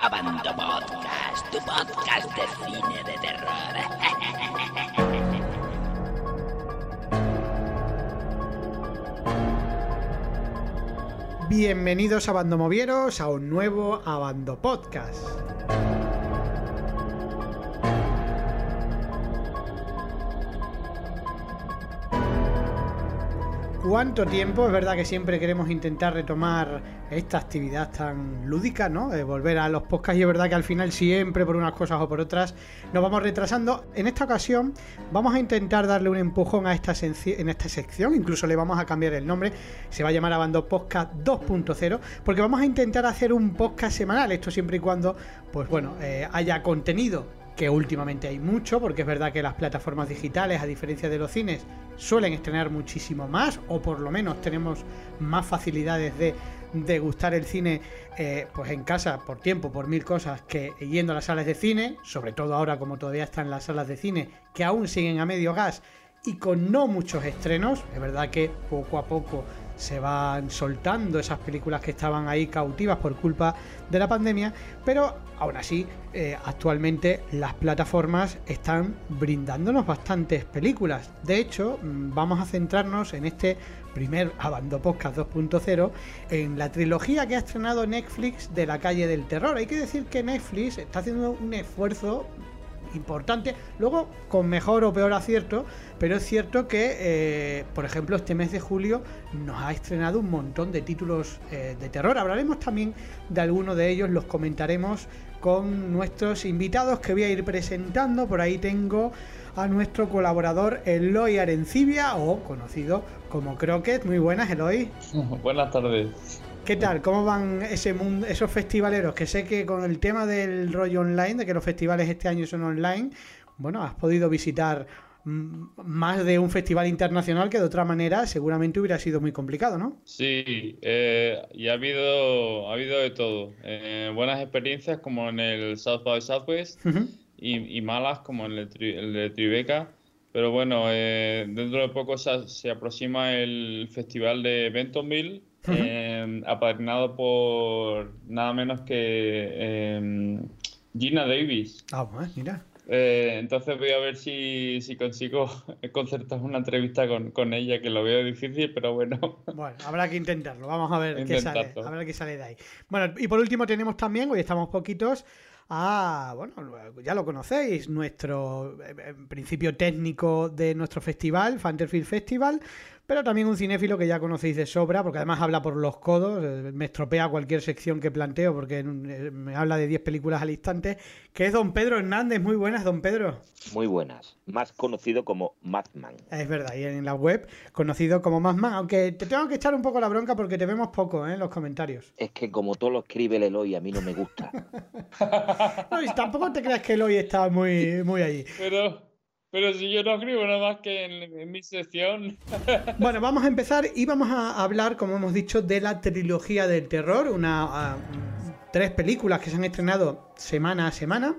Abando Podcast, tu podcast de cine de terror. Bienvenidos a Bandomovieros a un nuevo Abando Podcast. ¿Cuánto tiempo? Es verdad que siempre queremos intentar retomar esta actividad tan lúdica, ¿no? De volver a los podcasts y es verdad que al final siempre por unas cosas o por otras nos vamos retrasando. En esta ocasión vamos a intentar darle un empujón a esta en esta sección, incluso le vamos a cambiar el nombre, se va a llamar Abando Podcast 2.0, porque vamos a intentar hacer un podcast semanal, esto siempre y cuando, pues bueno, eh, haya contenido que últimamente hay mucho, porque es verdad que las plataformas digitales, a diferencia de los cines, suelen estrenar muchísimo más, o por lo menos tenemos más facilidades de degustar el cine eh, pues en casa por tiempo, por mil cosas, que yendo a las salas de cine, sobre todo ahora como todavía están las salas de cine, que aún siguen a medio gas y con no muchos estrenos, es verdad que poco a poco se van soltando esas películas que estaban ahí cautivas por culpa de la pandemia, pero aún así eh, actualmente las plataformas están brindándonos bastantes películas. De hecho, mm, vamos a centrarnos en este primer Abando Podcast 2.0 en la trilogía que ha estrenado Netflix de la calle del terror. Hay que decir que Netflix está haciendo un esfuerzo importante, luego con mejor o peor acierto, pero es cierto que, eh, por ejemplo, este mes de julio nos ha estrenado un montón de títulos eh, de terror. Hablaremos también de algunos de ellos, los comentaremos con nuestros invitados que voy a ir presentando. Por ahí tengo a nuestro colaborador Eloy Arencibia, o conocido como Croquet. Muy buenas, Eloy. buenas tardes. ¿Qué tal? ¿Cómo van ese mundo, esos festivaleros? Que sé que con el tema del rollo online, de que los festivales este año son online, bueno, has podido visitar mm, más de un festival internacional que de otra manera seguramente hubiera sido muy complicado, ¿no? Sí, eh, y ha habido, ha habido de todo. Eh, buenas experiencias como en el South by Southwest y, malas como en el, de Tribeca. Pero bueno, eh, dentro de poco se, se, aproxima el festival de Bentonville eh, apadrinado por nada menos que em, Gina Davis. Ah, pues mira. Eh, entonces voy a ver si, si consigo concertar una entrevista con, con, ella, que lo veo difícil, pero bueno. Bueno, habrá que intentarlo. Vamos a ver qué sale. A ver qué sale de ahí. Bueno, y por último tenemos también, hoy estamos poquitos, a, bueno, ya lo conocéis, nuestro en principio técnico de nuestro festival, Fanterfield Festival, pero también un cinéfilo que ya conocéis de sobra, porque además habla por los codos, eh, me estropea cualquier sección que planteo, porque eh, me habla de 10 películas al instante, que es don Pedro Hernández. Muy buenas, don Pedro. Muy buenas, más conocido como Madman. Es verdad, y en la web conocido como Madman, aunque te tengo que echar un poco la bronca porque te vemos poco ¿eh? en los comentarios. Es que como todo lo escribe el Eloy, a mí no me gusta. no, y tampoco te creas que Eloy está muy, muy allí. Pero... Pero si yo no escribo nada más que en, mi sección. Bueno, vamos a empezar y vamos a hablar, como hemos dicho, de la trilogía del terror. Una, tres películas que se han estrenado semana a semana.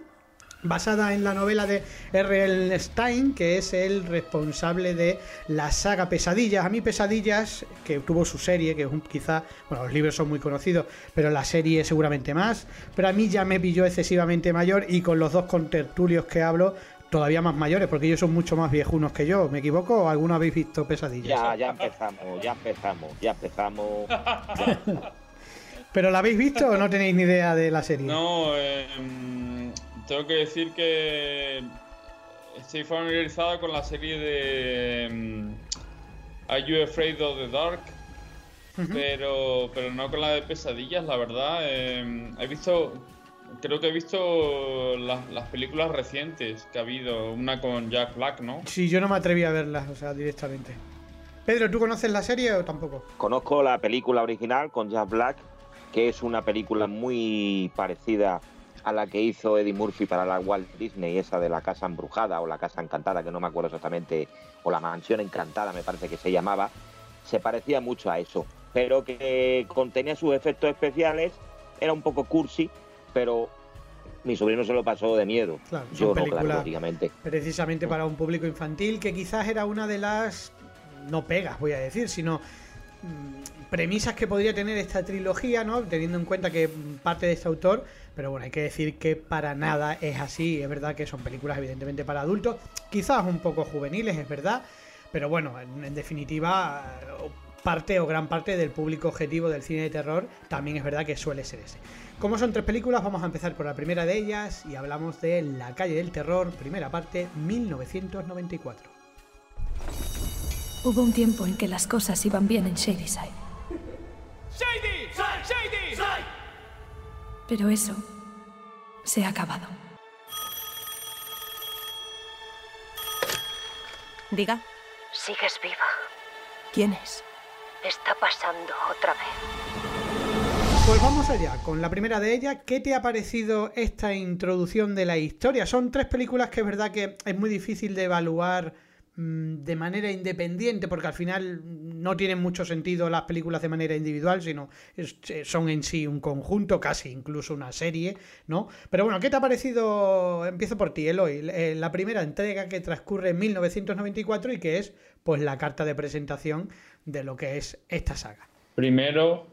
Basada en la novela de R.L. Stein, que es el responsable de la saga Pesadillas. A mí Pesadillas, que tuvo su serie, que es un, quizá, bueno, los libros son muy conocidos, pero la serie seguramente más. Pero a mí ya me pilló excesivamente mayor y con los dos contertulios que hablo, todavía más mayores, porque ellos son mucho más viejunos que yo. ¿Me equivoco o alguno habéis visto pesadillas? Ya, ya empezamos, ya empezamos, ya empezamos. ¿Pero la habéis visto o no tenéis ni idea de la serie? No, em, tengo que decir que estoy familiarizado con la serie de em, Are You Afraid of the Dark? pero, pero no con la de pesadillas, la verdad. Em, he visto creo que he visto las, películas recientes que ha habido, una con Jack Black, ¿no? Sí, yo no me atreví a verlas, o sea, directamente. Pedro, ¿tú conoces la serie o tampoco? Conozco la película original con Jack Black, que es una película muy parecida a la que hizo Eddie Murphy para la Walt Disney, esa de la casa embrujada o la casa encantada, que no me acuerdo exactamente, o la mansión encantada me parece que se llamaba, se parecía mucho a eso, pero que contenía sus efectos especiales, era un poco cursi, pero mi sobrino se lo pasó de miedo. Yo no, claro, lógicamente. Precisamente para un público infantil, que quizás era una de las, no pegas, voy a decir, sino mm, premisas que podría tener esta trilogía, ¿no? Teniendo en cuenta que parte de este autor, pero bueno, hay que decir que para nada es así. Es verdad que son películas evidentemente para adultos, quizás un poco juveniles, es verdad, pero bueno, en, definitiva, parte o gran parte del público objetivo del cine de terror también es verdad que suele ser ese. Como son tres películas, vamos a empezar por la primera de ellas y hablamos de La calle del terror, primera parte, 1994. Hubo un tiempo en que las cosas iban bien en Shadyside. ¡Shady! ¡Shady! ¡Shady! Pero eso se ha acabado. Diga. Sigues viva. ¿Quién es? Está pasando otra vez. Pues vamos allá, con la primera de ellas. ¿Qué te ha parecido esta introducción de la historia? Son tres películas que es verdad que es muy difícil de evaluar Mm, de manera independiente, porque al final no tienen mucho sentido las películas de manera individual, sino eh, son en sí un conjunto, casi incluso una serie, ¿no? Pero bueno, ¿qué te ha parecido? Empiezo por ti, Eloy, eh, la primera entrega que transcurre en 1994 y que es pues la carta de presentación de lo que es esta saga. Primero,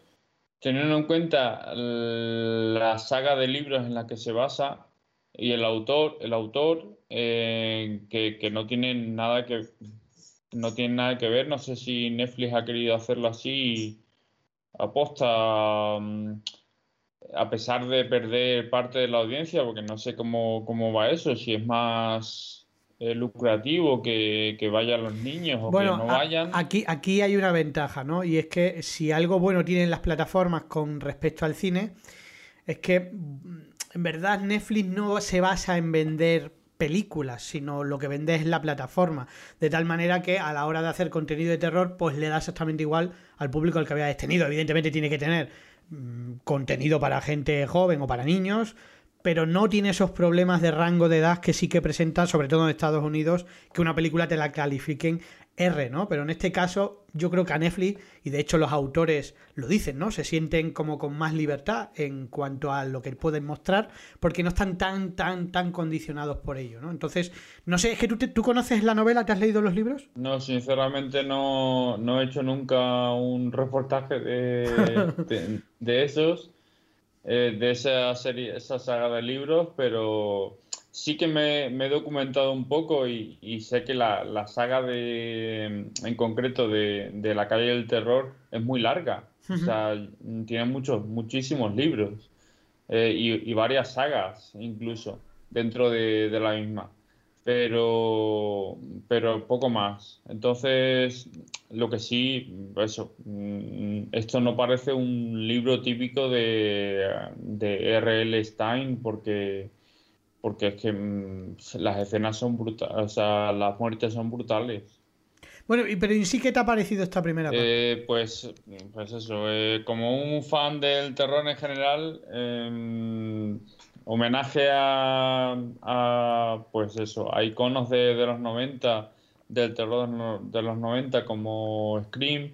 teniendo en cuenta la saga de libros en la que se basa, y el autor, el autor eh, que, no tiene nada que no tiene nada que ver. No sé si Netflix ha querido hacerlo así aposta mm, a pesar de perder parte de la audiencia, porque no sé cómo, cómo va eso, si es más eh, lucrativo que, que, vayan los niños o que no vayan. Aquí, aquí hay una ventaja, ¿no? Y es que si algo bueno tienen las plataformas con respecto al cine, es que en verdad Netflix no se basa en vender películas, sino lo que vende es la plataforma. De tal manera que a la hora de hacer contenido de terror, pues le da exactamente igual al público al que había tenido. Evidentemente tiene que tener mm, contenido para gente joven o para niños, pero no tiene esos problemas de rango de edad que sí que presenta, sobre todo en Estados Unidos, que una película te la califiquen R, ¿no? Pero en este caso yo creo que a Netflix, y de hecho los autores lo dicen, ¿no? Se sienten como con más libertad en cuanto a lo que pueden mostrar, porque no están tan, tan, tan condicionados por ello, ¿no? Entonces, no sé, ¿es que tú, tú conoces la novela? ¿Te has leído los libros? No, sinceramente no, no he hecho nunca un reportaje de, de, esos, eh, de esa serie, esa saga de libros, pero sí que me, he documentado un poco y, sé que la, saga de, en concreto de, La calle del terror es muy larga. O sea, tiene muchos, muchísimos libros eh, y, varias sagas incluso dentro de, la misma. Pero, pero poco más. Entonces, lo que sí, eso, mm, esto no parece un libro típico de, de R.L. Stein porque porque es que mm, las escenas son brutales, o sea, las muertes son brutales. Bueno, pero ¿y sí qué te ha parecido esta primera parte? Eh, pues, pues eso, eh, como un fan del terror en general, em, homenaje a, pues eso, a iconos de, los 90, del terror de los 90 como Scream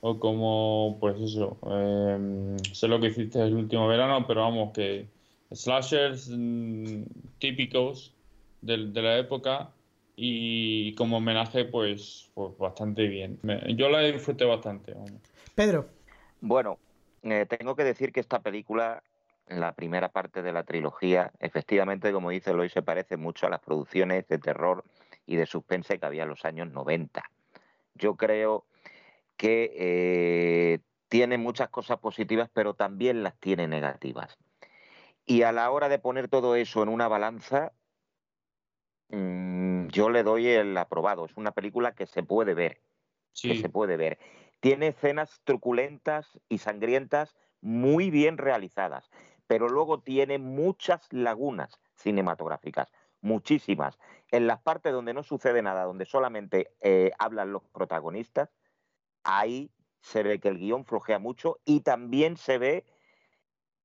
o como, pues eso, em, sé lo que hiciste el último verano, pero vamos, que slashers mm, típicos de, la época y como homenaje pues, pues bastante bien. yo la disfruté bastante. Pedro. Bueno, eh, tengo que decir que esta película, la primera parte de la trilogía, efectivamente, como dice Lois, se parece mucho a las producciones de terror y de suspense que había en los años 90. Yo creo que eh, tiene muchas cosas positivas, pero también las tiene negativas. Y a la hora de poner todo eso en una balanza, mm, yo le doy el aprobado. Es una película que se puede ver. Que se puede ver. Tiene escenas truculentas y sangrientas muy bien realizadas, pero luego tiene muchas lagunas cinematográficas, muchísimas. En las partes donde no sucede nada, donde solamente eh, hablan los protagonistas, ahí se ve que el guion flojea mucho y también se ve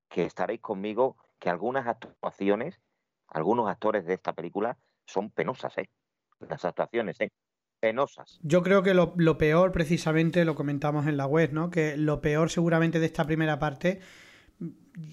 que estaréis conmigo que algunas actuaciones, algunos actores de esta película son penosas, ¿eh? Las actuaciones, ¿eh? Penosas. Yo creo que lo, peor, precisamente, lo comentamos en la web, ¿no? Que lo peor seguramente de esta primera parte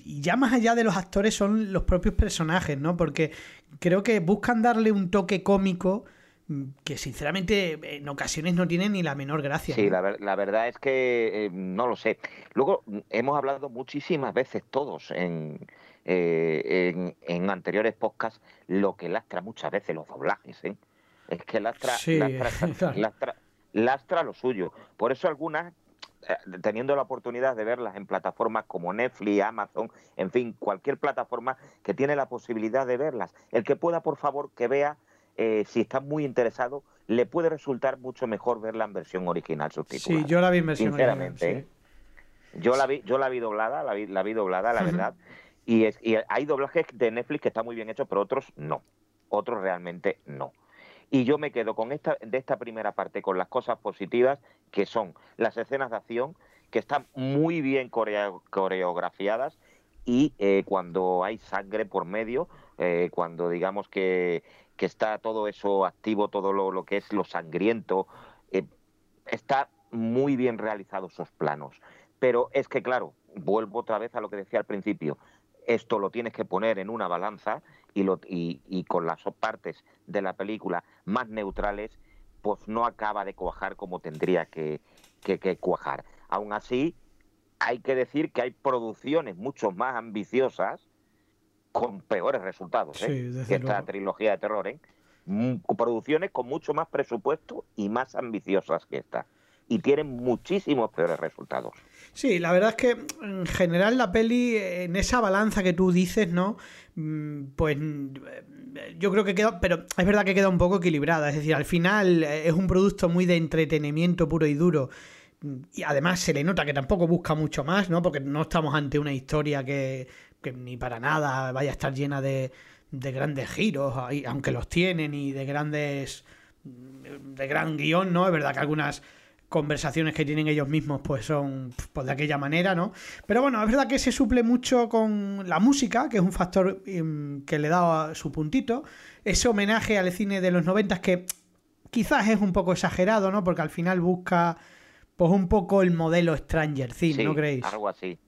y ya más allá de los actores son los propios personajes, ¿no? Porque creo que buscan darle un toque cómico mm, que sinceramente en ocasiones no tienen ni la menor gracia. Sí, ¿no? la, ver- la verdad es que eh, no lo sé. Luego mm, hemos hablado muchísimas veces todos en, eh, en, en anteriores podcasts lo que lastra muchas veces los doblajes. ¿eh? Es que lastra, Sí, lastra, claro. lastra- lastra lo suyo. Por eso algunas, teniendo la oportunidad de verlas en plataformas como Netflix, Amazon, en fin, cualquier plataforma que tiene la posibilidad de verlas. El que pueda, por favor, que vea, eh, si está muy interesado, le puede resultar mucho mejor verla en versión original subtitulada. Sí, yo la vi en versión Sinceramente, original, ¿eh? Yo la vi, yo la vi doblada, la vi, la vi doblada, la verdad. Y, es, y hay doblajes de Netflix que están muy bien hechos, pero otros no. Otros realmente no. Y yo me quedo con esta, de esta primera parte con las cosas positivas, que son las escenas de acción, que están muy bien coreo- coreografiadas, y eh, cuando hay sangre por medio, eh, cuando digamos que, que está todo eso activo, todo lo, lo que es lo sangriento, eh, está muy bien realizados esos planos. Pero es que, claro, vuelvo otra vez a lo que decía al principio. Esto lo tienes que poner en una balanza y, lo, y, y con las partes de la película más neutrales, pues no acaba de cuajar como tendría que, que, que cuajar. Aún así, hay que decir que hay producciones mucho más ambiciosas con peores resultados ¿eh? Sí, que esta luego. trilogía de terror. ¿eh? Mm, Producciones con mucho más presupuesto y más ambiciosas que esta. Y tienen muchísimos peores resultados. Sí, la verdad es que en general la peli, en esa balanza que tú dices, ¿no? Mm, Pues mm, yo creo que queda, pero es verdad que queda un poco equilibrada. Es decir, al final eh, es un producto muy de entretenimiento puro y duro. Y además se le nota que tampoco busca mucho más, ¿no? Porque no estamos ante una historia que, ni para nada vaya a estar llena de, de grandes giros, aunque los tienen, y de grandes. de gran guion, ¿no? Es verdad que algunas conversaciones que tienen ellos mismos pues son pues, de aquella manera, ¿no? Pero bueno, es verdad que se suple mucho con la música, que es un factor em, que le da su puntito. Ese homenaje al cine de los noventas que quizás es un poco exagerado, ¿no? Porque al final busca pues un poco el modelo Stranger Things, Sí, ¿no creéis? Algo así.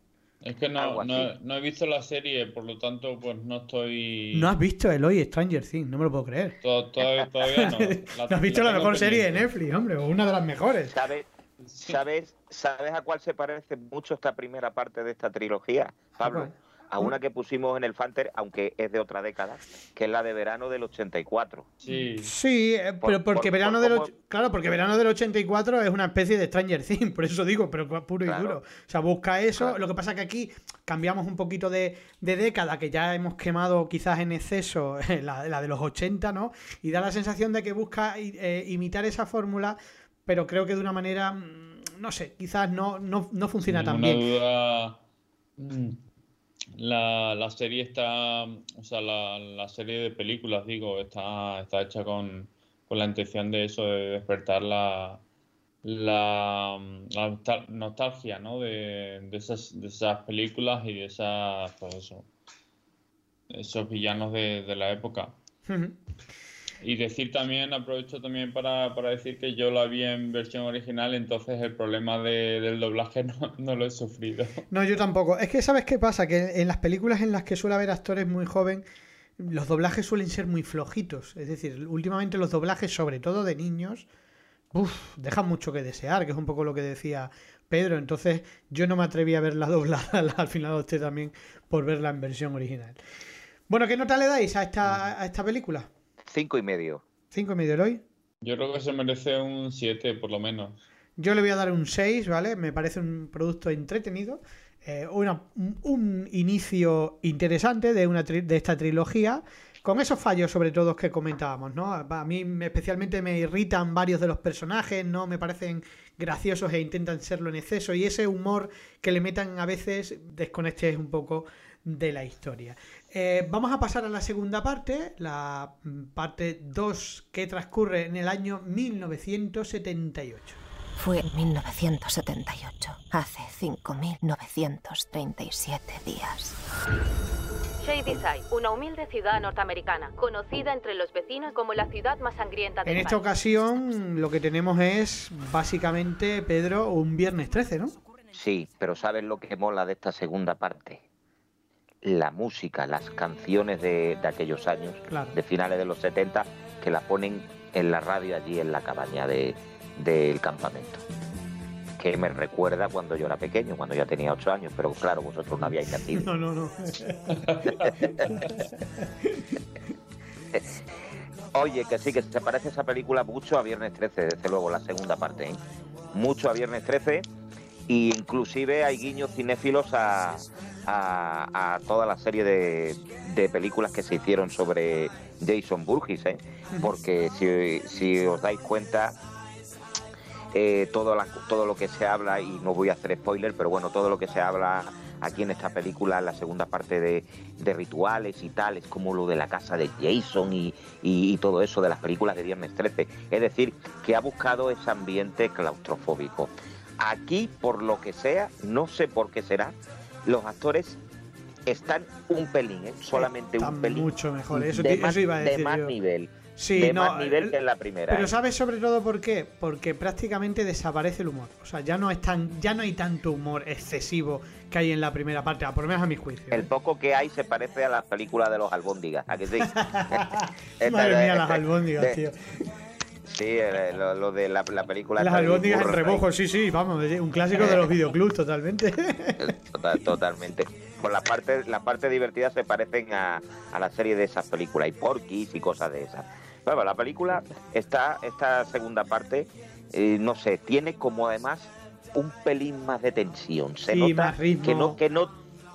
Es que no, no, no he visto la serie, por lo tanto, pues no estoy. No has visto Eloy Stranger Things, no me lo puedo creer. To- todavía, todavía no. no has visto la, mejor serie de. Netflix, hombre, o una de las mejores. ¿Sabes, sabes, ¿Sabes a cuál se parece mucho esta primera parte de esta trilogía, Pablo? A una que pusimos en el Fanter, aunque es de otra década, que es la de verano del 84. Sí. Sí, eh, Por- pero porque por- verano por del och- claro, porque verano del 84 es una especie de Stranger Things, por eso digo, pero puro y Claro. duro. O sea, busca eso. Claro. Lo que pasa que aquí cambiamos un poquito de, de década, que ya hemos quemado quizás en exceso la, la de los 80, ¿no? Y da la sensación de que busca eh, imitar esa fórmula, pero creo que de una manera, mm, no sé, quizás no, no, no funciona Sin tan bien. duda, mm, la, la serie está, o sea, la, la serie de películas, digo, está, está hecha con, con la intención de eso, de despertar la, la, la nostal- nostalgia, ¿no? De, de esas, de esas películas y de esas, pues eso, esos villanos de, de la época. Y decir también, aprovecho también para, para decir que yo la vi en versión original, entonces el problema de- del doblaje no, no lo he sufrido. No, yo tampoco. Es que, ¿sabes qué pasa? Que en las películas en las que suele haber actores muy joven, los doblajes suelen ser muy flojitos. Es decir, últimamente los doblajes, sobre todo de niños, uf, dejan mucho que desear, que es un poco lo que decía Pedro. Entonces, yo no me atreví a verla doblada, al final opté también por verla en versión original. Bueno, ¿qué nota le dais a esta, a esta película? Cinco y medio. ¿Cinco y medio Eloy? Yo creo que se merece un 7 por lo menos. Yo le voy a dar un 6, ¿vale? Me parece un producto entretenido. eh, una- un, inicio interesante de, una tri- de esta trilogía. Con esos fallos, sobre todo, que comentábamos, ¿no? A mí me- especialmente me irritan varios de los personajes, ¿no? Me parecen graciosos e intentan serlo en exceso. Y ese humor que le metan a veces desconectes un poco de la historia. Eh, vamos a pasar a la segunda parte, la parte 2 que transcurre en el año 1978. Fue en 1978, hace 5.937 días. Shadyside, una humilde ciudad norteamericana, conocida entre los vecinos como la ciudad más sangrienta del En esta país. ocasión lo que tenemos es básicamente, Pedro, un viernes 13, ¿no? Sí, pero ¿sabes lo que mola de esta segunda parte? La música, las canciones de, de aquellos años, Claro. de finales de los 70, que la ponen en la radio allí en la cabaña de, del campamento. Que me recuerda cuando yo era pequeño, cuando ya tenía ocho años, pero claro, vosotros no habíais nacido. No, no, no. Oye, que sí, que se parece esa película mucho a Viernes 13, desde luego, la segunda parte. ¿eh? Mucho a Viernes 13 e inclusive hay guiños cinéfilos a, a, toda la serie de, de, películas que se hicieron sobre Jason Burgess, ¿eh? porque si, si os dais cuenta, eh, todo, todo lo que se habla, y no voy a hacer spoiler, pero bueno, todo lo que se habla aquí en esta película, en la segunda parte de, rituales y tales, como lo de la casa de Jason y, todo eso de las películas de Viernes 13. Es decir, que ha buscado ese ambiente claustrofóbico. Aquí, por lo que sea, no sé por qué será, los actores están un pelín, ¿eh? solamente un pelín. Mucho mejor, eso, de, más, iba a decir de más nivel sí, de no, más nivel que en la primera. Pero ¿eh? ¿sabes sobre todo por qué? Porque prácticamente desaparece el humor. O sea, ya no es tan, ya no hay tanto humor excesivo que hay en la primera parte, por lo menos a mi juicio. El poco que hay se parece a las películas de los albóndigas, ¿a que sí? Madre mía, las albóndigas, tío. Sí, lo, de la, película. Las albóndigas en rebojo, sí, sí, vamos, un clásico de los videoclubs, totalmente. totalmente. Con la parte, la parte divertida se parecen a, a la serie de esas películas, y porquis y cosas de esas. Bueno, la película, está esta segunda parte, eh, no sé, tiene como además un pelín más de tensión. Se nota más ritmo. que no, que no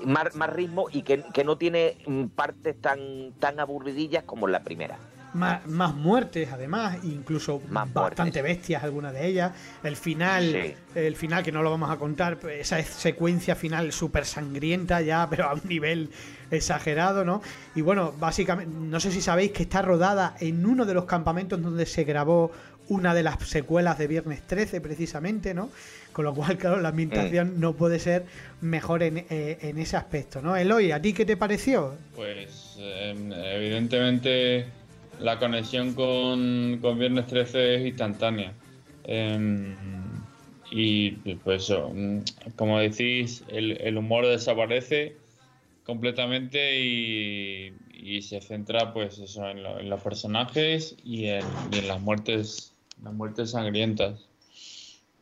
más, más ritmo y que, que, no tiene mm, partes tan, tan aburridillas como en la primera. Más, más muertes, además, incluso bastante bestias algunas de ellas. El final, el final que no lo vamos a contar, esa secuencia final súper sangrienta ya, pero a un nivel exagerado, ¿no? Y bueno, básicamente, no sé si sabéis que está rodada en uno de los campamentos donde se grabó una de las secuelas de Viernes 13, precisamente, ¿no? Con lo cual, claro, la ambientación mm. no puede ser mejor en, eh, en, ese aspecto, ¿no? Eloy, ¿a ti qué te pareció? Pues, em, evidentemente la conexión con, Viernes 13 es instantánea. Em, y pues eso, mm, como decís, el, humor desaparece completamente y, se centra pues eso en, los personajes y en, las muertes las muertes sangrientas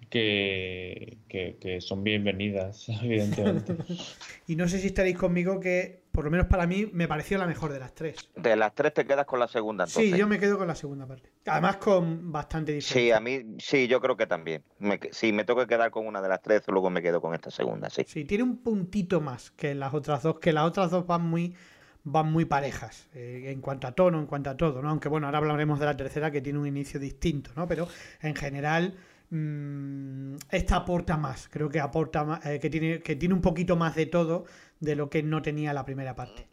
que, que son bienvenidas evidentemente y no sé si estaréis conmigo que por lo menos para mí, me pareció la mejor de las tres. De las tres te quedas con la segunda, entonces. Sí, yo me quedo con la segunda parte. Además, con bastante diferencia. Sí, a mí, sí, yo creo que también. Me, si me tengo que quedar con una de las tres, luego me quedo con esta segunda, sí. Sí, tiene un puntito más que las otras dos, que las otras dos van muy van muy parejas eh, en cuanto a tono, en cuanto a todo, ¿no? Aunque bueno, ahora hablaremos de la tercera que tiene un inicio distinto, ¿no? Pero en general mmm, esta aporta más, creo que aporta más, eh, que tiene que tiene un poquito más de todo de lo que no tenía la primera parte.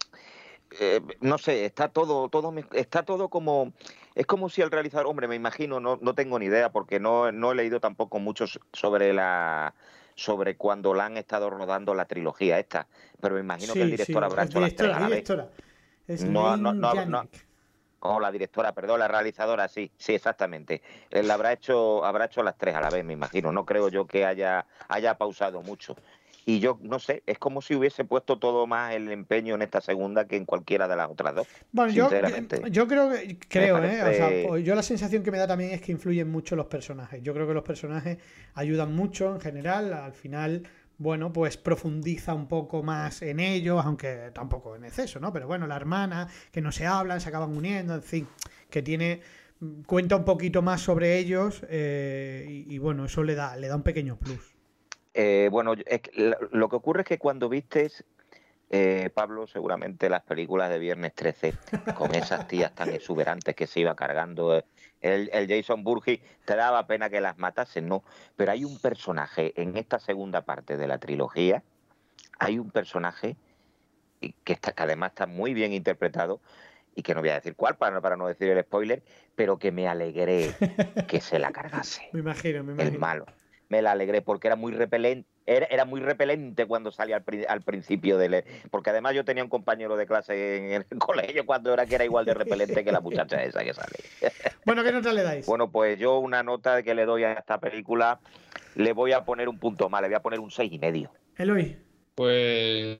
Eh, no sé, está todo, todo, está todo como, es como si el realizador, hombre, me imagino, no, no tengo ni idea porque no, no he leído tampoco mucho sobre la, sobre cuando la han estado rodando la trilogía esta, pero me imagino que el director habrá hecho las tres a la directora. no, no, no, o la directora, perdón, la realizadora, sí, sí, exactamente. Él habrá hecho, habrá hecho las tres a la vez, me imagino. No creo yo que haya, haya pausado mucho. Y yo no sé, es como si hubiese puesto todo más el empeño en esta segunda que en cualquiera de las otras dos. Bueno, yo, yo creo que, creo, ¿eh? O sea, pues yo la sensación que me da también es que influyen mucho los personajes. Yo creo que los personajes ayudan mucho en general. Al final, bueno, pues profundiza un poco más en ellos, aunque tampoco en exceso, ¿no? Pero bueno, la hermana, que no se hablan, se acaban uniendo, en fin, que tiene cuenta un poquito más sobre ellos eh, y, y, bueno, eso le da, le da un pequeño plus. Eh, bueno, lo que ocurre es que cuando vistes, eh, Pablo, seguramente las películas de Viernes 13, con esas tías tan exuberantes que se iba cargando eh, el, Jason Burgess, te daba pena que las matasen, ¿no? Pero hay un personaje en esta segunda parte de la trilogía, hay un personaje que, está, que además está muy bien interpretado, y que no voy a decir cuál para, para no decir el spoiler, pero que me alegré que se la cargase. me imagino, me imagino. El malo me la alegré porque era muy repelente. Era, muy repelente cuando salía al, principio de porque además yo tenía un compañero de clase en, el colegio cuando era que era igual de repelente que la muchacha esa que sale. Bueno, ¿qué nota le dais? Bueno, pues yo una nota que le doy a esta película le voy a poner un punto más, le voy a poner un seis y medio. Eloy. Pues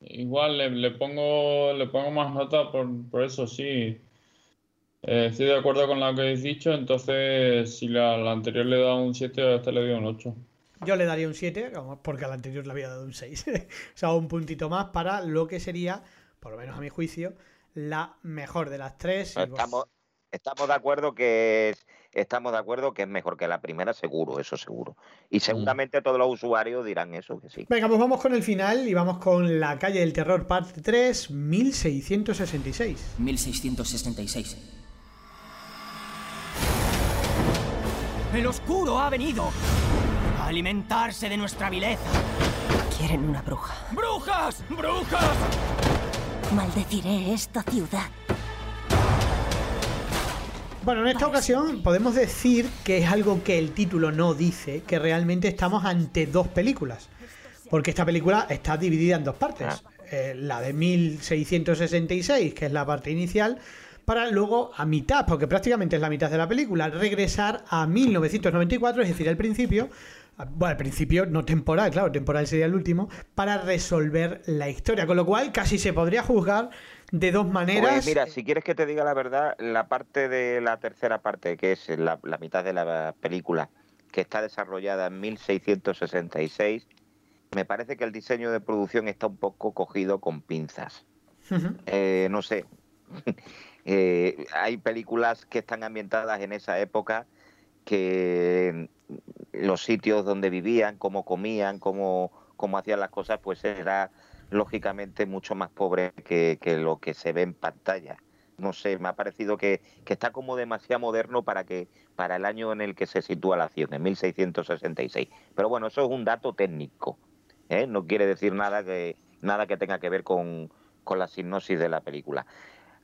igual le, pongo le pongo más nota por, por eso sí Eh, estoy de acuerdo con lo que habéis dicho, entonces si la, la anterior le he dado un 7, a esta le doy un 8. Yo le daría un 7, porque a la anterior le había dado un 6. o sea, un puntito más para lo que sería, por lo menos a mi juicio, la mejor de las tres. Estamos, estamos de acuerdo que es, estamos de acuerdo que es mejor que la primera, seguro, eso seguro. Y seguramente todos los usuarios dirán eso, que sí. Venga, pues vamos con el final y vamos con La calle del terror parte 3, 1666. 1666. El oscuro ha venido a alimentarse de nuestra vileza. Quieren una bruja. ¡Brujas! ¡Brujas! Maldeciré esta ciudad. Bueno, en esta ocasión podemos decir que es algo que el título no dice, que realmente estamos ante dos películas. Porque esta película está dividida en dos partes. Eh, la de 1666, que es la parte inicial, para luego a mitad, porque prácticamente es la mitad de la película, regresar a 1994, es decir, al principio, bueno, al principio no temporal, claro, temporal sería el último, para resolver la historia, con lo cual casi se podría juzgar de dos maneras. Pues mira, si quieres que te diga la verdad, la parte de la tercera parte, que es la, la mitad de la película, que está desarrollada en 1666, me parece que el diseño de producción está un poco cogido con pinzas. eh, no sé. Eh, hay películas que están ambientadas en esa época que los sitios donde vivían, cómo comían, cómo, cómo hacían las cosas, pues era lógicamente mucho más pobre que, que, lo que se ve en pantalla. No sé, me ha parecido que, que, está como demasiado moderno para que para el año en el que se sitúa la acción, en 1666. Pero bueno, eso es un dato técnico. ¿eh? No quiere decir nada que nada que tenga que ver con, con la sinopsis de la película.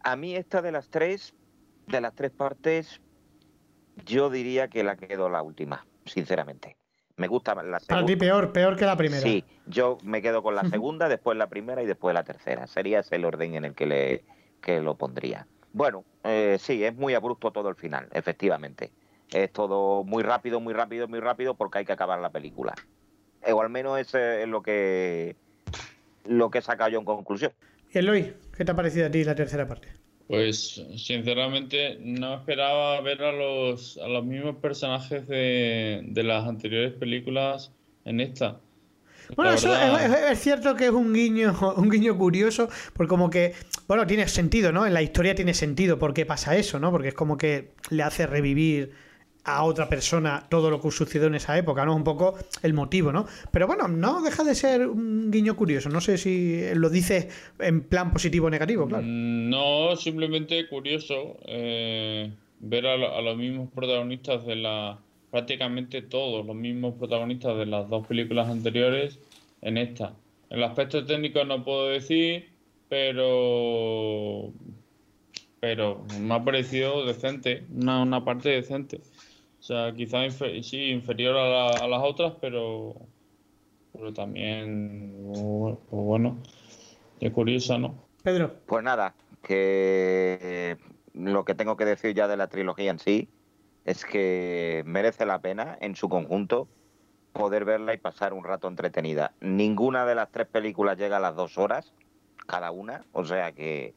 A mí esta de las tres, de las tres partes, yo diría que la quedo la última, sinceramente. Me gusta la segunda. Para ti peor, peor que la primera. Sí, yo me quedo con la segunda, después la primera y después la tercera. Sería ese el orden en el que, le, que lo pondría. Bueno, eh, sí, es muy abrupto todo el final, efectivamente. Es todo muy rápido, muy rápido, muy rápido porque hay que acabar la película. O al menos ese es lo que, lo que he sacado yo en conclusión. ¿Y Eloy, qué te ha parecido a ti la tercera parte? Pues sinceramente no esperaba ver a los, a los mismos personajes de, de las anteriores películas en esta. Bueno, eso es, es, cierto que es un guiño, un guiño curioso, porque como que, bueno, tiene sentido, ¿no? En la historia tiene sentido por qué pasa eso, ¿no? Porque es como que le hace revivir a otra persona todo lo que sucedió en esa época, ¿no? Un poco el motivo, ¿no? Pero bueno, no deja de ser un guiño curioso. No sé si lo dices en plan positivo o negativo, claro. No, simplemente curioso eh, ver a, a, los mismos protagonistas de la. prácticamente todos los mismos protagonistas de las dos películas anteriores en esta. El aspecto técnico no puedo decir, pero. Pero me ha parecido decente, una, una parte decente. O sea, quizás infer sí, inferior a, la, a, las otras, pero, pero también, pues bueno, es curiosa, ¿no? Pedro. Pues nada, que lo que tengo que decir ya de la trilogía en sí es que merece la pena en su conjunto poder verla y pasar un rato entretenida. Ninguna de las tres películas llega a las dos horas, cada una, o sea que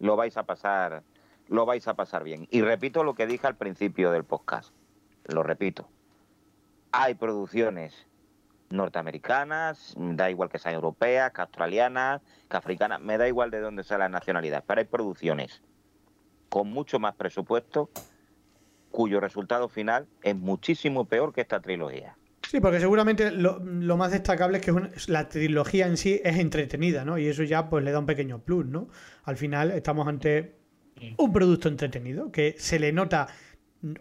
lo vais a pasar, lo vais a pasar bien. Y repito lo que dije al principio del podcast lo repito, hay producciones norteamericanas, da igual que sean europeas, que australianas, que africanas, me da igual de dónde sea la nacionalidad, pero hay producciones con mucho más presupuesto cuyo resultado final es muchísimo peor que esta trilogía. Sí, porque seguramente lo, lo más destacable es que una, la trilogía en sí es entretenida, ¿no? Y eso ya pues le da un pequeño plus, ¿no? Al final estamos ante un producto entretenido que se le nota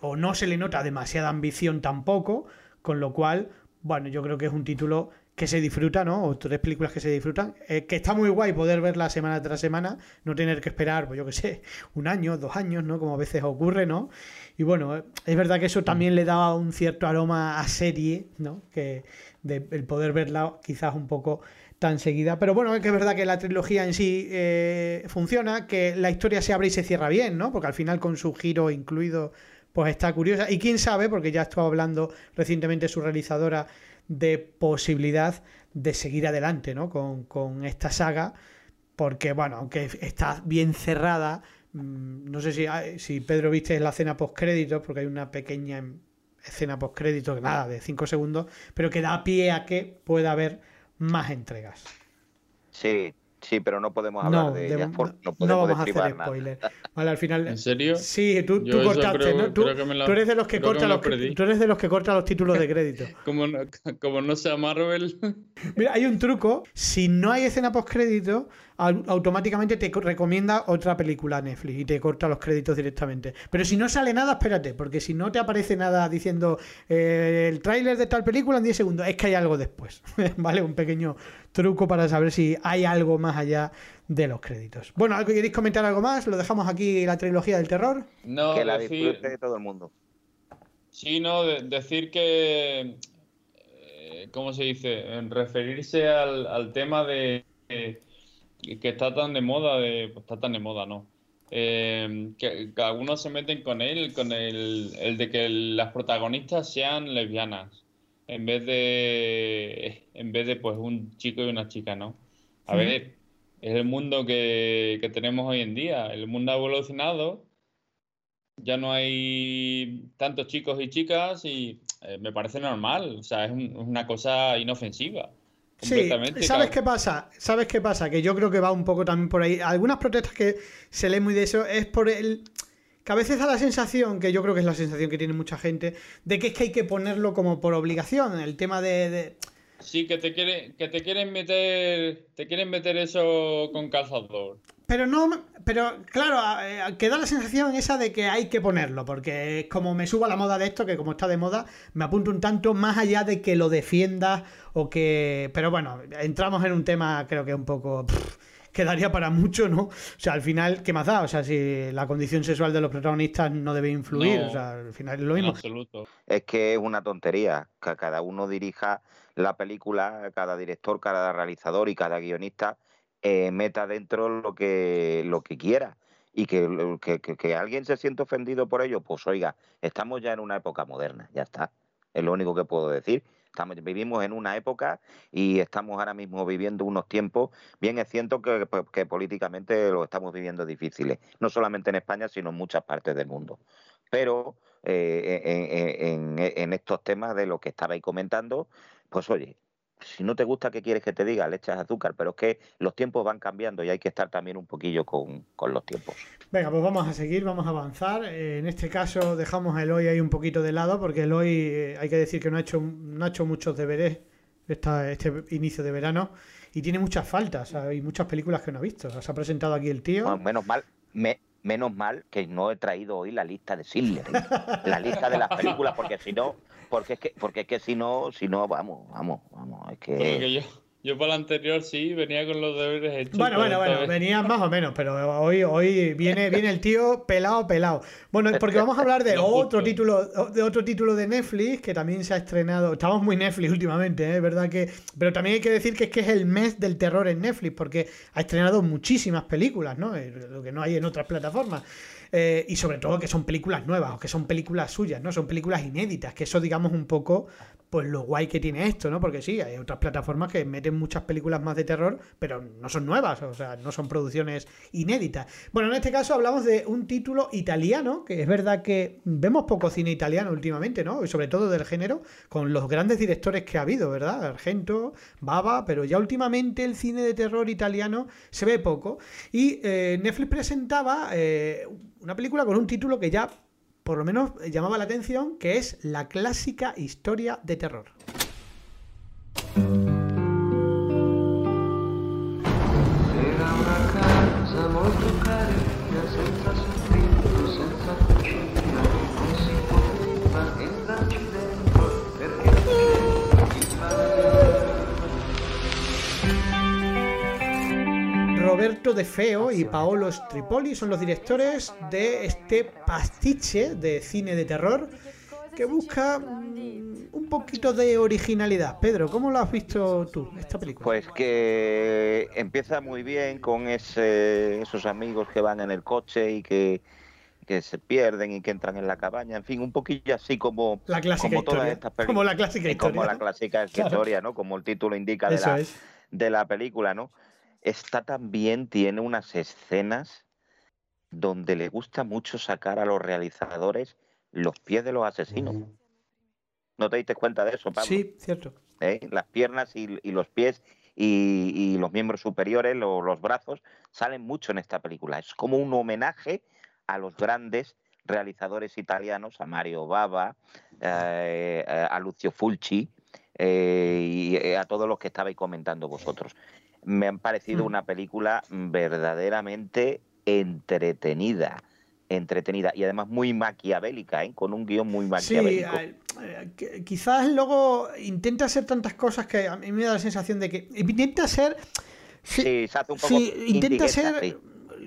o no se le nota demasiada ambición tampoco, con lo cual, bueno, yo creo que es un título que se disfruta, ¿no? O tres películas que se disfrutan, eh, que está muy guay poder verla semana tras semana, no tener que esperar, pues yo qué sé, un año, dos años, ¿no? Como a veces ocurre, ¿no? Y bueno, es verdad que eso también le da un cierto aroma a serie, ¿no? Que de, el poder verla quizás un poco tan seguida. Pero bueno, es que es verdad que la trilogía en sí eh, funciona, que la historia se abre y se cierra bien, ¿no? Porque al final con su giro incluido pues está curiosa. Y quién sabe, porque ya estuvo hablando recientemente su realizadora de posibilidad de seguir adelante ¿no? con, esta saga, porque bueno, aunque está bien cerrada, mm, no sé si, si Pedro viste la escena post créditos, porque hay una pequeña escena post créditos, nada, de 5 segundos, pero que da pie a que pueda haber más entregas. Sí, Sí, pero no podemos hablar de, ella. No, vamos a hacer spoiler. Vale, al final. ¿En serio? Sí, tú, tú cortaste, ¿no? Tú, eres de los que corta los, tú eres de los que corta los títulos de crédito. como, no, como no sea Marvel. Mira, hay un truco. Si no hay escena post crédito, automáticamente te recomienda otra película Netflix y te corta los créditos directamente. Pero si no sale nada, espérate, porque si no te aparece nada diciendo eh, el tráiler de tal película en 10 segundos, es que hay algo después. ¿Vale? Un pequeño truco para saber si hay algo más allá de los créditos. Bueno, ¿algo queréis comentar algo más? ¿Lo dejamos aquí la trilogía del terror? No, que la disfrute de todo el mundo. Sí, no, decir que, eh, ¿cómo se dice? En referirse al, tema de que está tan de moda, de, pues está tan de moda, ¿no? Eh, que, algunos se meten con él, con el, el, de que las protagonistas sean lesbianas, en vez de, en vez de pues un chico y una chica, ¿no? A ver, es el mundo que, que tenemos hoy en día, el mundo ha evolucionado, ya no hay tantos chicos y chicas y eh, me parece normal, o sea, es una cosa inofensiva. Sí, ¿sabes qué pasa? ¿Sabes qué pasa? Que yo creo que va un poco también por ahí. Algunas protestas que se leen muy de eso es por el... Que a veces da la sensación, que yo creo que es la sensación que tiene mucha gente, de que es que hay que ponerlo como por obligación, el tema de... Sí, que te, quiere, que te quieren meter te quieren meter eso con calzador. Pero no, pero claro, eh, queda la sensación esa de que hay que ponerlo, porque es como me subo a la moda de esto, que como está de moda, me apunto un tanto más allá de que lo defiendas o que... Pero bueno, entramos en un tema creo que un poco... quedaría para mucho, ¿no? O sea, al final, ¿qué más da? O sea, si la condición sexual de los protagonistas no debe influir, o sea, al final es lo mismo. absoluto. Es que es una tontería que cada uno dirija la película, cada director, cada realizador y cada guionista eh, meta dentro lo que, lo que quiera y que, que, alguien se siente ofendido por ello, pues oiga, estamos ya en una época moderna, ya está, es lo único que puedo decir. Estamos, vivimos en una época y estamos ahora mismo viviendo unos tiempos, bien es cierto que, pues, políticamente lo estamos viviendo difíciles, no solamente en España, sino en muchas partes del mundo. Pero eh, en, en, estos temas de lo que estabais comentando, pues oye, si no te gusta, ¿qué quieres que te diga? Le echas azúcar, pero es que los tiempos van cambiando y hay que estar también un poquillo con, los tiempos. Venga, pues vamos a seguir, vamos a avanzar. Eh, en este caso dejamos el hoy ahí un poquito de lado, porque el hoy eh, hay que decir que no ha hecho, no ha hecho muchos deberes esta, este inicio de verano y tiene muchas faltas. Hay muchas películas que no ha visto. Se ha presentado aquí el tío. menos mal, me, menos mal que no he traído hoy la lista de Silver, ¿eh? la lista de las películas, porque si no porque es que, porque es que si no, si no, vamos, vamos, vamos, es que... yo, para la anterior sí venía con los deberes hechos. Bueno, bueno, bueno, venía más o menos, pero hoy, hoy viene, viene el tío pelado, pelado. Bueno, porque vamos a hablar de otro título, de otro título de Netflix que también se ha estrenado. Estamos muy Netflix últimamente, ¿eh? es verdad que. Pero también hay que decir que es que es el mes del terror en Netflix, porque ha estrenado muchísimas películas, ¿no? Lo que no hay en otras plataformas. Eh, y sobre todo que son películas nuevas o que son películas suyas, ¿no? Son películas inéditas, que eso digamos un poco pues lo guay que tiene esto, ¿no? Porque sí, hay otras plataformas que meten muchas películas más de terror, pero no son nuevas, o sea, no son producciones inéditas. Bueno, en este caso hablamos de un título italiano, que es verdad que vemos poco cine italiano últimamente, ¿no? Y sobre todo del género, con los grandes directores que ha habido, ¿verdad? Argento, Baba, pero ya últimamente el cine de terror italiano se ve poco. Y eh, Netflix presentaba eh, una película con un título que ya por lo menos llamaba la atención, que es la clásica historia de terror. De Feo y Paolo Stripoli son los directores de este pastiche de cine de terror que busca mm, un poquito de originalidad. Pedro, ¿cómo lo has visto tú, esta película? Pues que empieza muy bien con ese, esos amigos que van en el coche y que, se pierden y que entran en la cabaña, en fin, un poquillo así como, la clásica como todas estas películas. Como la clásica historia. Como la clásica historia, ¿no? Como el título indica de la, de la película, ¿no? Esta también tiene unas escenas donde le gusta mucho sacar a los realizadores los pies de los asesinos. ¿No te diste cuenta de eso, Pablo? Sí, cierto. ¿Eh? Las piernas y, y los pies y, y, los miembros superiores, lo, los brazos, salen mucho en esta película. Es como un homenaje a los grandes realizadores italianos, a Mario Bava, eh, a Lucio Fulci eh, y a todos los que estabais comentando vosotros. Me han parecido Mm. una película verdaderamente entretenida entretenida y además muy maquiavélica, ¿eh? con un guion muy maquiavélico. eh, quizás luego intenta hacer tantas cosas que a mí me da la sensación de que intenta ser Sí, se hace un poco Sí, intenta ser.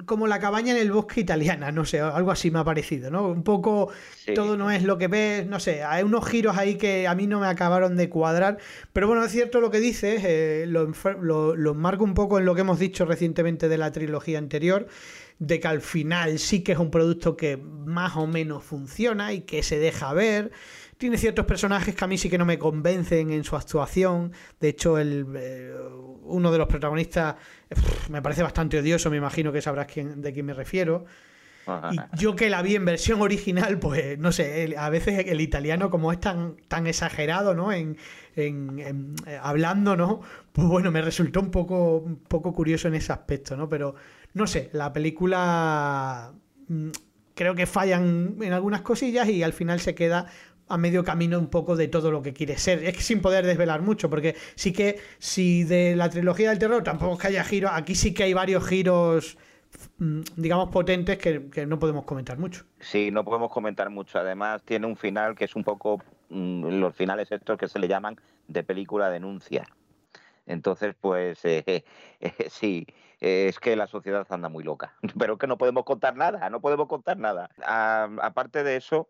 Como la cabaña en el bosque italiana, no sé, algo así me ha parecido, ¿no? Un poco Sí. todo no es lo que ves, no sé, hay unos giros ahí que a mí no me acabaron de cuadrar, pero bueno, es cierto lo que dices, eh, lo, lo, lo enmarco un poco en lo que hemos dicho recientemente de la trilogía anterior, de que al final sí que es un producto que más o menos funciona y que se deja ver. Tiene ciertos personajes que a mí sí que no me convencen en su actuación. De hecho, el, eh, uno de los protagonistas me parece bastante odioso, me imagino que sabrás quién, de quién me refiero. Y yo que la vi en versión original, pues no sé, el- a veces el italiano como es tan, tan exagerado, ¿no? En, en- en, eh, hablando, ¿no? Pues bueno, me resultó un poco, un poco curioso en ese aspecto, ¿no? Pero no sé, la película mm, creo que fallan en algunas cosillas y al final se queda a medio camino un poco de todo lo que quiere ser. Es que sin poder desvelar mucho, porque sí que si de la trilogía del terror tampoco es que haya giros, aquí sí que hay varios giros, mm, digamos, potentes que, que no podemos comentar mucho. Sí, no podemos comentar mucho. Además, tiene un final que es un poco mm, los finales estos que se le llaman de película denuncia. Entonces, pues eh, eh, sí, es que la sociedad anda muy loca. Pero que no podemos contar nada, no podemos contar nada. Aparte de eso,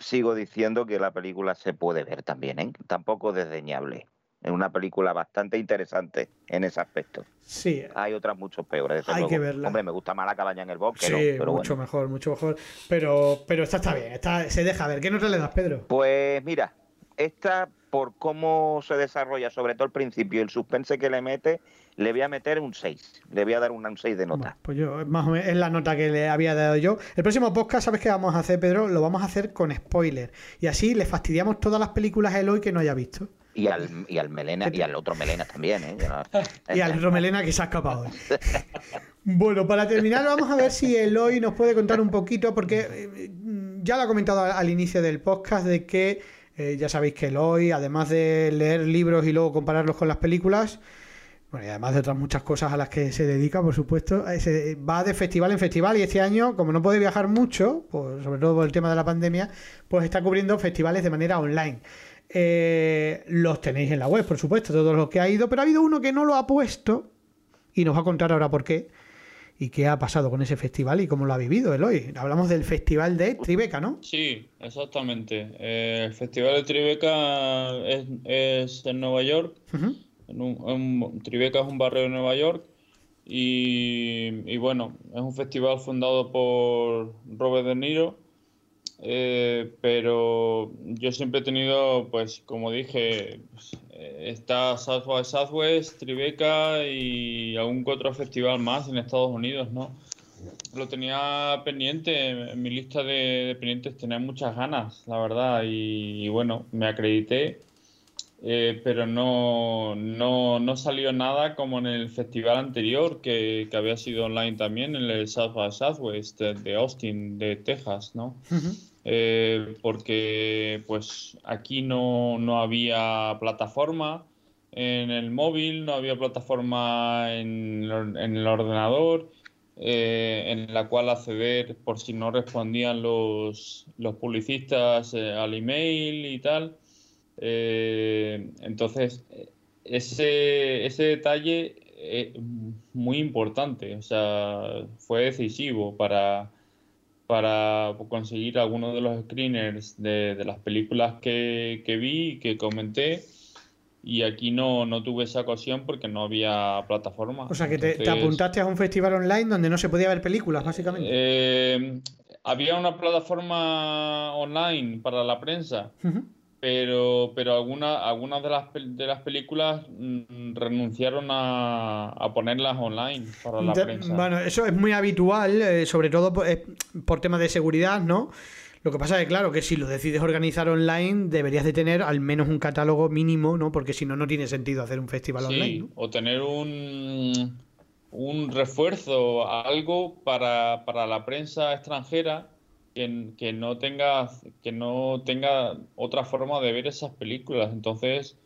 sigo diciendo que la película se puede ver también, ¿eh? Tampoco es desdeñable. Es una película bastante interesante en ese aspecto. Sí, Hay otras mucho peores. Hay luego. que verla. Hombre, me gusta más la cabaña en el bosque, sí, ¿no? pero mucho bueno. mejor, mucho mejor. Pero, pero esta está bien, esta se deja ver. ¿Qué nota le das, Pedro? Pues mira, esta por cómo se desarrolla, sobre todo el principio y el suspense que le mete, le voy a meter un 6. Le voy a dar un, un 6 de nota. Pues yo, más o menos, es la nota que le había dado yo. El próximo podcast, ¿sabes qué vamos a hacer, Pedro? Lo vamos a hacer con spoiler. Y así le fastidiamos todas las películas a Eloy que no haya visto. Y al, y al Melena, y al otro Melena también, ¿eh? Y al Romelena que se ha escapado. Bueno, para terminar, vamos a ver si Eloy nos puede contar un poquito, porque eh, ya lo ha comentado al, al inicio del podcast, de que eh, ya sabéis que Eloy, además de leer libros y luego compararlos con las películas, bueno, y además de otras muchas cosas a las que se dedica, por supuesto, eh, se va de festival en festival y este año, como no puede viajar mucho, pues, sobre todo por el tema de la pandemia, pues está cubriendo festivales de manera online. Eh, los tenéis en la web, por supuesto, todos los que ha ido, pero ha habido uno que no lo ha puesto y nos va a contar ahora por qué y qué ha pasado con ese festival y cómo lo ha vivido Eloy. Hablamos del festival de Tribeca, ¿no? Sí, exactamente. Eh, el Festival de Tribeca es, es en Nueva York. Ujú. En un- en Tribeca es un barrio de Nueva York. Y, y bueno, es un festival fundado por Robert De Niro. Eh, pero yo siempre he tenido, pues como dije, pues, está South by Southwest, Tribeca y algún otro festival más en Estados Unidos, ¿no? Lo tenía pendiente, en mi lista de, pendientes tenía muchas ganas, la verdad, y bueno, me acredité, eh, pero no, no, no salió nada como en el festival anterior, que, que había sido online también, en el South by Southwest de, Austin, de Texas, ¿no? Eh, porque pues aquí no, no había plataforma en el móvil, no había plataforma en, en el ordenador eh, en la cual acceder por si no respondían los, los publicistas eh, al email y tal. Eh, entonces, ese, ese detalle es muy importante, o sea, fue decisivo para, para conseguir algunos de los screeners de, de las películas que, que vi y que comenté. Y aquí no, no tuve esa ocasión porque no había plataforma. O sea que te, apuntaste a un festival online donde no se podía ver películas, básicamente. eh, había una plataforma online para la prensa, Ujú. Pero, pero algunas algunas de las, de las películas mm, renunciaron a, a, ponerlas online para la prensa. Bueno, eso es muy habitual, eh, sobre todo por, eh, por temas de seguridad, ¿no? Lo que pasa es que, claro, que si lo decides organizar online, deberías de tener al menos un catálogo mínimo, ¿no? Porque si no, no tiene sentido hacer un festival online. ¿no? O tener un, un refuerzo, algo para, para la prensa extranjera que, no tenga, que no tenga otra forma de ver esas películas. Entonces,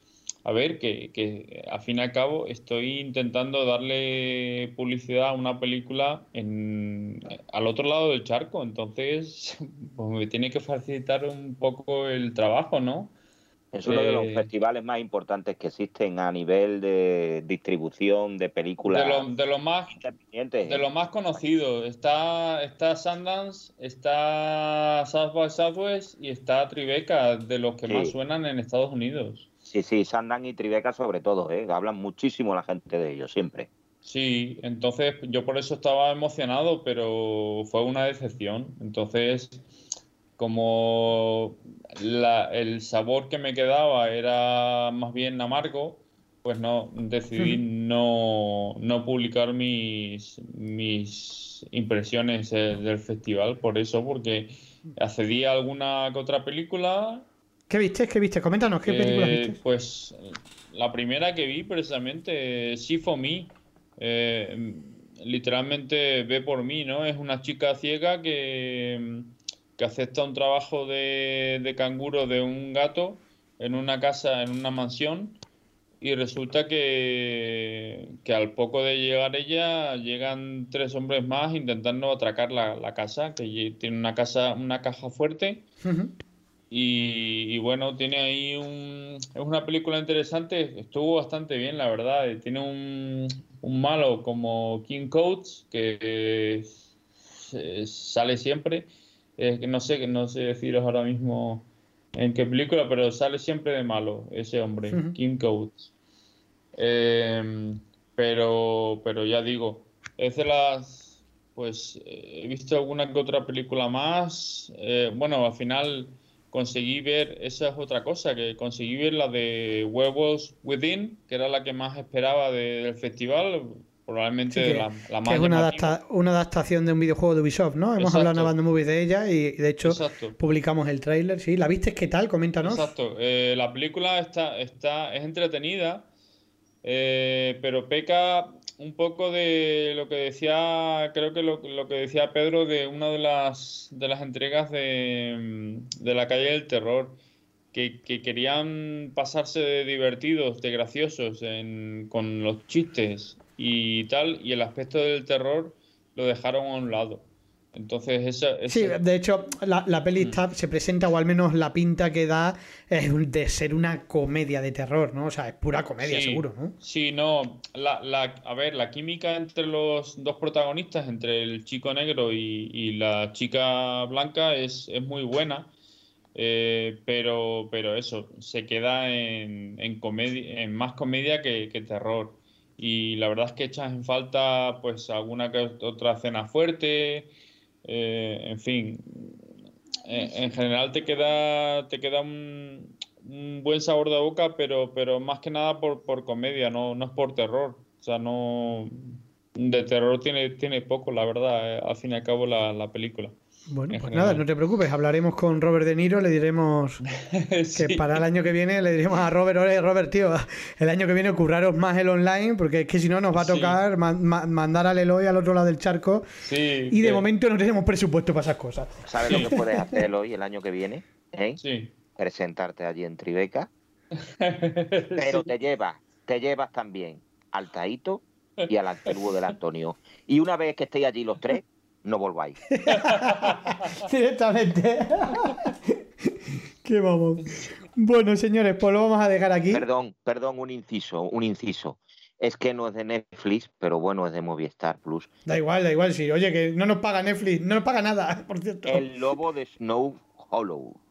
a ver, que, que al fin y al cabo estoy intentando darle publicidad a una película en, al otro lado del charco, entonces pues me tiene que facilitar un poco el trabajo, ¿no? Es uno de los eh, festivales más importantes que existen a nivel de distribución de películas. De lo, de lo más de lo más conocido. Está, está Sundance, está South by Southwest y está Tribeca, de los que más suenan en Estados Unidos. Sí, sí, Sandan y Tribeca sobre todo, ¿eh? hablan muchísimo la gente de ellos, siempre. Sí, entonces yo por eso estaba emocionado, pero fue una decepción. Entonces, como el sabor que me quedaba era más bien amargo, pues no decidí no, no, publicar mis, mis impresiones eh, del festival por eso, porque accedí a alguna que otra película ¿Qué viste? ¿Qué viste? Coméntanos, ¿qué películas eh, viste? Pues la primera que vi precisamente, Sí for Me, eh, literalmente ve por mí, ¿no? Es una chica ciega que, que acepta un trabajo de, de canguro de un gato en una casa, en una mansión, y resulta que, que, al poco de llegar ella llegan tres hombres más intentando atracar la, la casa, que tiene una casa, una caja fuerte. Y, bueno, tiene ahí un... Es una película interesante, estuvo bastante bien, la verdad. Tiene un, un malo como King Coates, que sale siempre. Que no sé, no sé deciros ahora mismo en qué película, pero sale siempre de malo ese hombre, King Coates. Em, pero, pero ya digo, es de las... Pues he visto alguna que otra película más. Eh, bueno, al final conseguí ver, esa es otra cosa, que conseguí ver la de Werewolves Within, que era la que más esperaba del festival, probablemente la, más... Que es una, una, adaptación de un videojuego de Ubisoft, ¿no? Hemos hablado en Band Movie de ella y de hecho publicamos el tráiler, ¿sí? ¿La viste? ¿Qué tal? Coméntanos. Exacto. Eh, la película está, está, es entretenida, eh, pero peca un poco de lo que decía, creo que lo, que decía Pedro de una de las, de las entregas de, de la calle del terror, que, querían pasarse de divertidos, de graciosos con los chistes y tal, y el aspecto del terror lo dejaron a un lado. Entonces, eso, Sí, de hecho, la, la peli mm. se presenta, o al menos la pinta que da, es de ser una comedia de terror, ¿no? O sea, es pura comedia, seguro, ¿no? Sí, no. La, la, a ver, la química entre los dos protagonistas, entre el chico negro y, la chica blanca, es, es muy buena. Eh, pero, pero eso, se queda en, en, comedia, en más comedia que, que terror. Y la verdad es que echas en falta pues alguna que otra escena fuerte eh, en fin, eh, en, general te queda, te queda un, buen sabor de boca, pero, pero más que nada por, por comedia, no, no es por terror. O sea, no. De terror tiene, tiene poco, la verdad, eh, al fin y al cabo, la, la película. Bueno, pues nada, no te preocupes, hablaremos con Robert De Niro, le diremos que para el año que viene le diremos a Robert, oye Robert, tío, el año que viene curraros más el online, porque es que si no nos va a tocar mandar al Eloy al otro lado del charco y de momento no tenemos presupuesto para esas cosas. ¿Sabes lo que puedes hacer Eloy el año que viene? ¿Eh? Presentarte allí en Tribeca, pero te llevas, te llevas también al Taito y al Antelugo del Antonio. Y una vez que estéis allí los tres, no volváis. Directamente. Qué vamos. Bueno, señores, pues lo vamos a dejar aquí. Perdón, perdón, un inciso, un inciso. Es que no es de Netflix, pero bueno, es de Movistar Plus. Da igual, da igual, sí. Oye, que no nos paga Netflix, no nos paga nada, por cierto. El lobo de Snow Hollow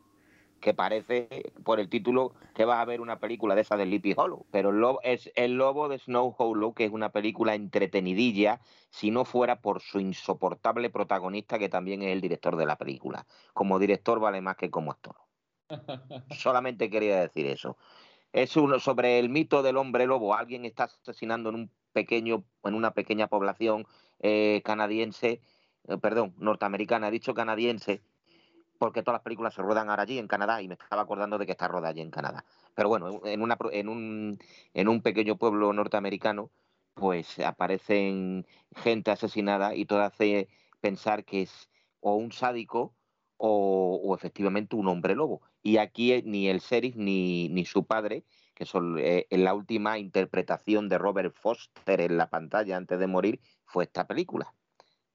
que parece por el título que vas a ver una película de esa de Sleepy Hollow, pero el lobo, es el lobo de Snow Hollow, que es una película entretenidilla, si no fuera por su insoportable protagonista, que también es el director de la película. Como director vale más que como actor. Solamente quería decir eso. Es uno sobre el mito del hombre lobo. Alguien está asesinando en un pequeño, en una pequeña población eh, canadiense, eh, perdón, norteamericana, he dicho canadiense, porque todas las películas se ruedan ahora allí en Canadá y me estaba acordando de que está rodada allí en Canadá. Pero bueno, en, una, en, un, en un pequeño pueblo norteamericano, pues aparecen gente asesinada y todo hace pensar que es o un sádico o, efectivamente un hombre lobo. Y aquí eh, ni el sheriff ni, ni su padre, que son eh, en la última interpretación de Robert Foster en la pantalla antes de morir, fue esta película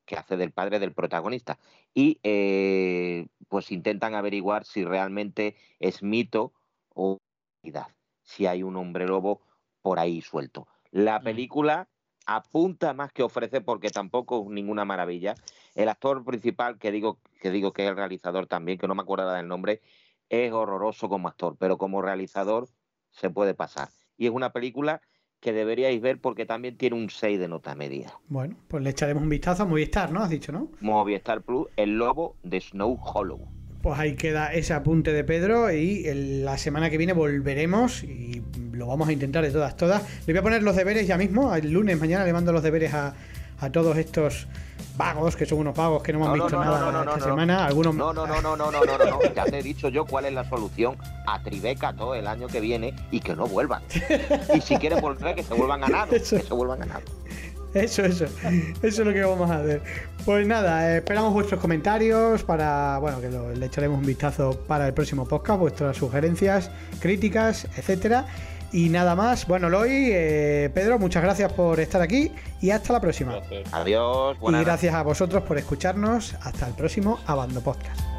que hace del padre del protagonista. Y eh, pues intentan averiguar si realmente es mito o realidad, si hay un hombre lobo por ahí suelto. La película apunta más que ofrece porque tampoco es ninguna maravilla. El actor principal, que digo, que digo que es el realizador también, que no me acuerdo del nombre, es horroroso como actor, pero como realizador se puede pasar. Y es una película que deberíais ver porque también tiene un 6 de nota media. Bueno, pues le echaremos un vistazo a Movistar, ¿no? Has dicho, ¿no? Movistar Plus, El Lobo de Snow Hollow. Pues ahí queda ese apunte de Pedro y la semana que viene volveremos y lo vamos a intentar de todas, todas. Le voy a poner los deberes ya mismo, el lunes, mañana le mando los deberes a, a todos estos vagos, que son unos vagos que no hemos visto nada esta semana. Algunos... No, no, no, no, no, no, no, no, Ya te he dicho yo cuál es la solución a Tribeca todo el año que viene y que no vuelvan. Y si quieren volver, que se vuelvan ganados. Que se vuelvan ganados. Eso, eso. Eso es lo que vamos a hacer. Pues nada, eh, esperamos vuestros comentarios para, bueno, que le echaremos un vistazo para el próximo podcast, vuestras sugerencias, críticas, etcétera. Y nada más, bueno, Loy, eh, Pedro, muchas gracias por estar aquí y hasta la próxima. Adiós. Y gracias a vosotros por escucharnos. Hasta el próximo Abando Podcast.